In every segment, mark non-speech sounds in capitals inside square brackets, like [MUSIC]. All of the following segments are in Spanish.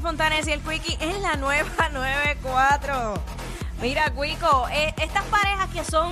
Fontanes y el Quickie en la nueva [LAUGHS] 94. Mira, Quico, eh, estas parejas que son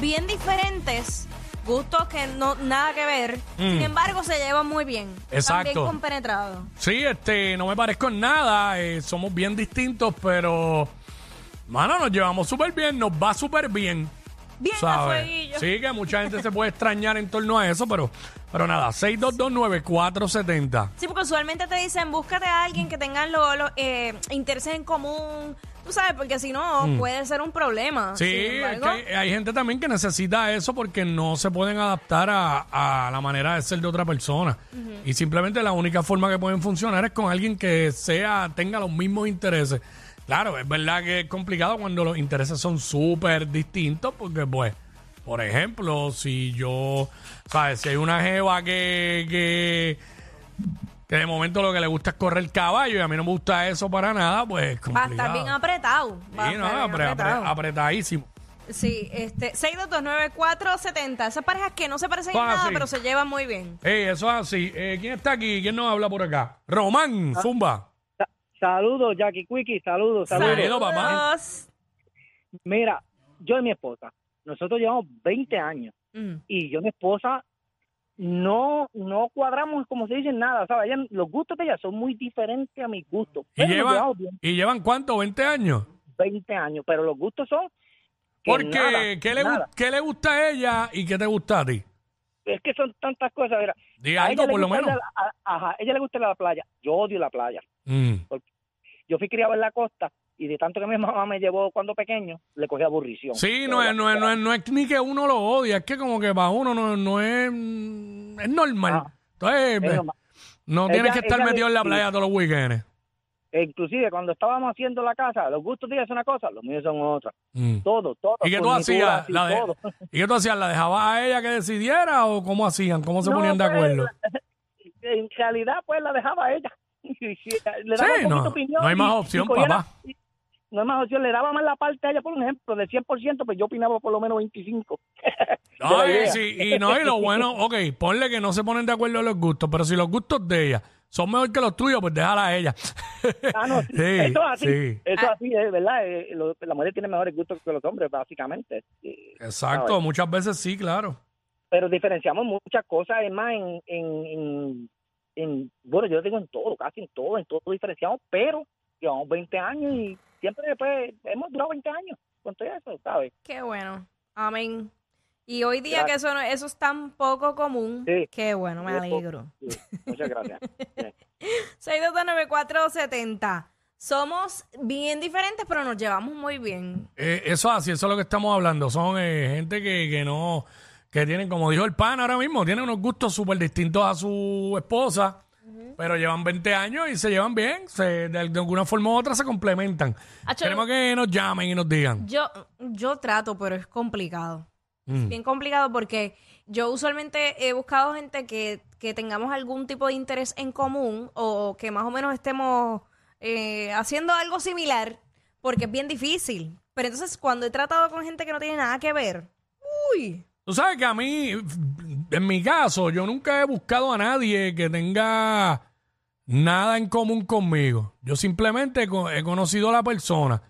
bien diferentes, gustos que no nada que ver, sin embargo se llevan muy bien. Están Exacto. bien compenetrados. Sí, este, no me parezco en nada. eh, somos bien distintos, pero. Mano, nos llevamos súper bien, nos va súper bien. Bien a ¿sabes? fueguillo. Sí, que mucha gente se puede extrañar en torno a eso, pero, pero nada, 6229470. Sí, porque usualmente te dicen, búscate a alguien que tengan los los, eh, intereses en común. Tú sabes, porque si no, puede ser un problema. Mm. Sí, es que hay, gente también que necesita eso porque no se pueden adaptar a, a la manera de ser de otra persona. Y simplemente la única forma que pueden funcionar es con alguien que sea, tenga los mismos intereses. Claro, es verdad que es complicado cuando los intereses son súper distintos porque, pues, por ejemplo, si yo, ¿sabes? Si hay una jeva que, que, que de momento lo que le gusta es correr caballo y a mí no me gusta eso para nada, pues es va a complicado. estar bien apretado. Va a Sí, no, estar bien apre- apre- apretado. apretadísimo. Sí, este, 6229470. Esas parejas que no se parecen en nada, pero se llevan muy bien. Ey, eso es así. Eh, ¿Quién está aquí? ¿Quién nos habla por acá? Román, Zumba. Sa- Saludos, Jackie Quickie, saludos, saludos. Saludos. Saludos. Mira, yo y mi esposa, nosotros llevamos 20 años Mm. y yo y mi esposa no no cuadramos, como se dice, nada, ¿sabes? Ella- los gustos de ella son muy diferentes a mis gustos. ¿Y llevan, ¿Y llevan cuánto? ¿20 años? 20 años, pero los gustos son... que Porque, nada, ¿qué, le, nada. ¿qué le gusta a ella y qué te gusta a ti? Es que son tantas cosas, mira. Diga A algo, por lo menos. la- a- ajá, ella le gusta la playa. Yo odio la playa. Mm. Yo fui criado en la costa y de tanto que mi [LAUGHS] mamá me llevó cuando pequeño, le cogí aburrición. Sí, no es, no, es, no, es, no es ni que uno lo odia, es que como que para uno no, no es, es normal. Ah. Entonces, Es normal. no Ella- tienes que estar le- metido en la playa todos los weekends. E inclusive cuando estábamos haciendo la casa, los gustos de ella son una cosa, los míos son otra. Mm. Todo, todo. ¿Y qué tú hacías? La de- todo. [LAUGHS] ¿Y qué tú hacías? ¿La dejabas a ella que decidiera o cómo hacían? ¿Cómo se No, ponían de pues, acuerdo? [LAUGHS] En realidad, pues la dejaba a ella. [LAUGHS] Sí, un no- de opinión no hay más opción, y papá. no hay más opción, le daba más la parte a ella, por ejemplo, del 100%, pues yo opinaba por lo menos 25. de la Ay, idea. sí, y no, y lo bueno, ok, ponle que no se ponen de acuerdo los gustos, pero si los gustos de ella son mejor que los tuyos, pues déjala a ella. Ah, no, sí, [LAUGHS] Sí, eso es así, sí. eso es así, es verdad. eh, lo- la mujer tiene mejores gustos que los hombres, básicamente. Exacto, ¿sabes? muchas veces sí, claro. pero diferenciamos muchas cosas, es más, en, en, en, en- bueno, yo digo en todo, casi en todo, en todo diferenciamos, pero llevamos 20 años y siempre después hemos durado 20 años con todo eso, ¿sabes? Qué bueno. Amén. Y hoy día Gracias. que eso, no- eso es tan poco común. Sí. Qué bueno, me poco. alegro. Sí, muchas gracias. [LAUGHS] Sí. 6229470. Somos bien diferentes, pero nos llevamos muy bien. Eh, eso es así, eso es lo que estamos hablando. Son eh, gente que, que no, que tienen, como dijo el pan ahora mismo, tienen unos gustos súper distintos a su esposa, pero llevan 20 años y se llevan bien, se, de, de alguna forma u otra se complementan. Acho, Queremos que nos llamen y nos digan. Yo, yo trato, pero es complicado. Mm. Es bien complicado porque yo usualmente he buscado gente que, que tengamos algún tipo de interés en común o que más o menos estemos eh, haciendo algo similar, porque es bien difícil. Pero entonces cuando he tratado con gente que no tiene nada que ver, uy, Tú sabes que a mí, en mi caso, yo nunca he buscado a nadie que tenga nada en común conmigo. Yo simplemente he conocido a la persona.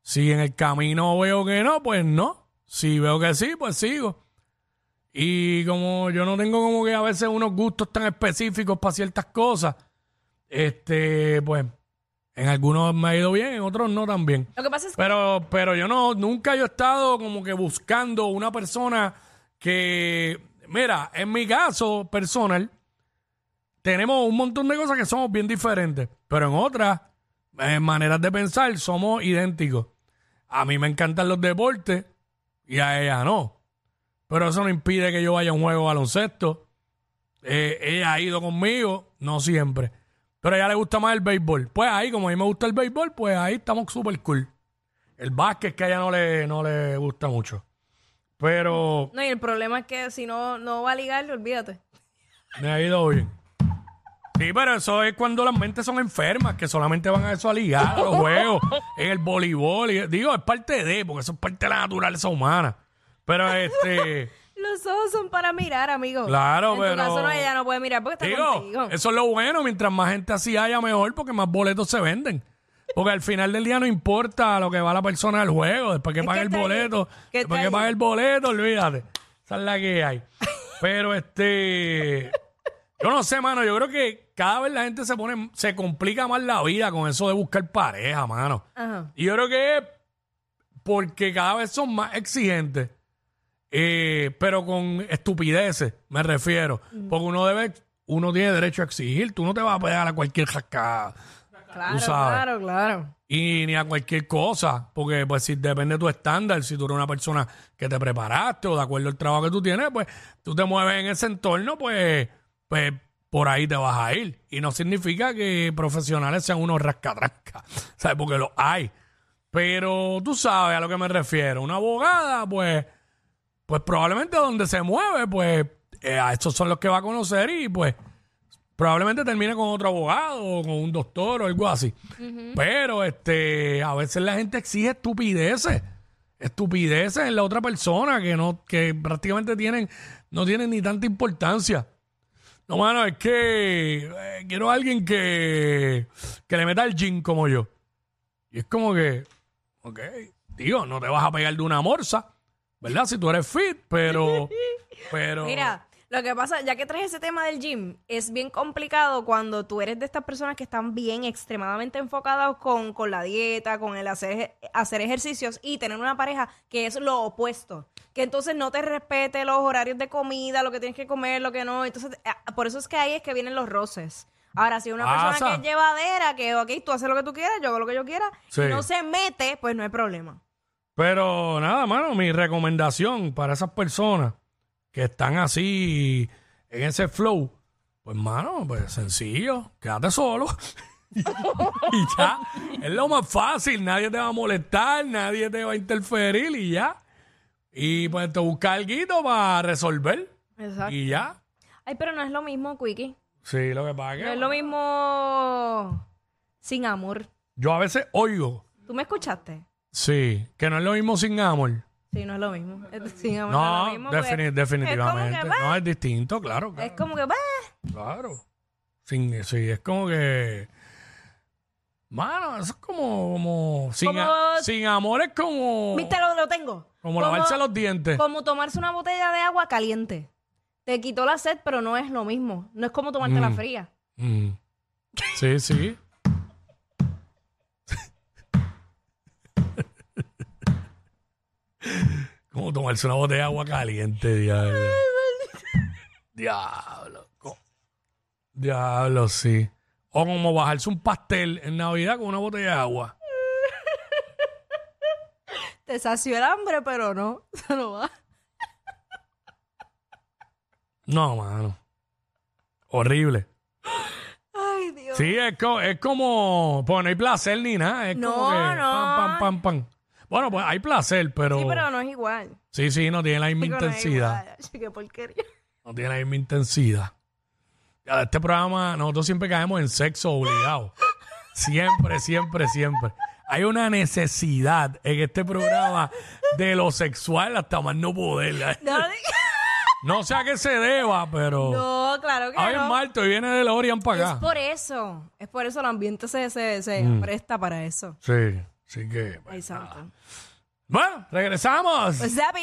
Si en el camino veo que no, pues no. Si veo que sí, pues sigo. Y como yo no tengo como que a veces unos gustos tan específicos para ciertas cosas, este, pues en algunos me ha ido bien, en otros no tan bien. lo que pasa es que Pero, pero yo no, nunca yo he estado como que buscando una persona que, mira, en mi caso personal, tenemos un montón de cosas que somos bien diferentes, pero en otras eh, maneras de pensar somos idénticos. A mí me encantan los deportes y a ella no. Pero eso no impide que yo vaya a un juego de baloncesto. Eh, ella ha ido conmigo, no siempre. Pero a ella le gusta más el béisbol. Pues ahí, como a mí me gusta el béisbol, pues ahí estamos súper cool. El básquet que a ella no le, no le gusta mucho. Pero no, y el problema es que si no, no va a ligar, olvídate. me ha ido bien. Sí, pero eso es cuando las mentes son enfermas, que solamente van a eso a ligar, los juegos, [LAUGHS] en el voleibol. y- digo, es parte de, porque eso es parte de la naturaleza humana. Pero este, Lo [LAUGHS] Los ojos son para mirar, amigo. Claro, en pero- caso no, ella no puede mirar porque está Digo, contigo. eso es lo bueno. Mientras más gente así haya, mejor, porque más boletos se venden. Porque al final del día no importa lo que va la persona al juego. Después que Es pague que el está ahí. boleto, Que después que ahí. pague el boleto, olvídate. Esa es la que hay. [LAUGHS] Pero este. Yo no sé, mano. Yo creo que cada vez la gente se pone, se complica más la vida con eso de buscar pareja, mano. Ajá. Y yo creo que es porque cada vez son más exigentes. Eh, pero con estupideces, me refiero. Porque uno debe, uno tiene derecho a exigir. Tú no te vas a pegar a cualquier jascada. Claro, sabes. claro, claro. Y ni a cualquier cosa. Porque, pues, si depende de tu estándar, si tú eres una persona que te preparaste o de acuerdo al trabajo que tú tienes, pues, tú te mueves en ese entorno, pues, pues, por ahí te vas a ir. Y no significa que profesionales sean unos rascatrascas. [LAUGHS] ¿Sabes? Porque los hay. Pero tú sabes a lo que me refiero. Una abogada, pues, pues probablemente donde se mueve, pues, eh, a estos son los que va a conocer y, pues, probablemente termine con otro abogado o con un doctor o algo así. Pero este, a veces la gente exige estupideces. Estupideces en la otra persona que no, que prácticamente tienen, no tienen ni tanta importancia. No, mano, es que eh, quiero a alguien que, que le meta el gym como yo. Y es como que, ok, tío, no te vas a pegar de una morsa, ¿verdad? Si tú eres fit, pero, [LAUGHS] pero. Mira, lo que pasa, ya que traes ese tema del gym, es bien complicado cuando tú eres de estas personas que están bien extremadamente enfocadas con, con la dieta, con el hacer, hacer ejercicios y tener una pareja que es lo opuesto. Que entonces no te respete los horarios de comida, lo que tienes que comer, lo que no. Entonces, eh, por eso es que ahí es que vienen los roces. Ahora, si una persona que es llevadera, que, ok, tú haces lo que tú quieras, yo hago lo que yo quiera, Sí. y no se mete, pues no hay problema. Pero nada, mano, mi recomendación para esas personas que están así en ese flow, pues, mano, pues sencillo, quédate solo. [LAUGHS] y ya, es lo más fácil, nadie te va a molestar, nadie te va a interferir y ya. Y pues te busca algo para resolver Exacto. y ya. Ay, pero no es lo mismo, Quickie. Sí, lo que pasa es No que es lo mismo sin amor. yo a veces oigo, ¿Tú me escuchaste? sí, que no es lo mismo sin amor. Sí, no es lo mismo. [LAUGHS] Es- Sin amor no, es No, lo mismo. porque defini- definitivamente. Es como que, no, es distinto, claro. es como que, bah. Claro. Sin, sí, es como que. Mano, eso es como. como sin, Como- a- sin amor es como. Viste, lo, lo tengo. Como lavarse los dientes. Como tomarse una botella de agua caliente. Te quitó la sed, pero no es lo mismo. No es como tomarte la Mm. fría. Mm. Sí, sí. como tomarse una botella de agua caliente, diablo. Diablo. co- Diablo, sí. O como bajarse un pastel en Navidad con una botella de agua. [LAUGHS] Te sació el hambre, pero no. [LAUGHS] Eso no va. No, mano. Horrible. Ay, Dios. Sí, es, co- es como. Pues no hay placer ni nada. Es No, como que. no. Pam, pam, pam, pam. Bueno, pues hay placer, pero. Sí, pero no es igual. Sí, sí, no tiene la misma Chico, no es intensidad. igual. [LAUGHS] Ay, Qué porquería. No tiene la misma intensidad. Este programa, nosotros siempre caemos en sexo obligado. Siempre, siempre, siempre. Hay una necesidad en este programa de lo sexual hasta más no poder. No, No sé a qué se deba, pero. no, claro que Hoy no. es Marto y viene de Lorian para Es acá. por eso. Es por eso el ambiente se, se, se Mm. presta para eso. Sí, sí que. Ay, santo. Bueno, regresamos. Pues, Zapi.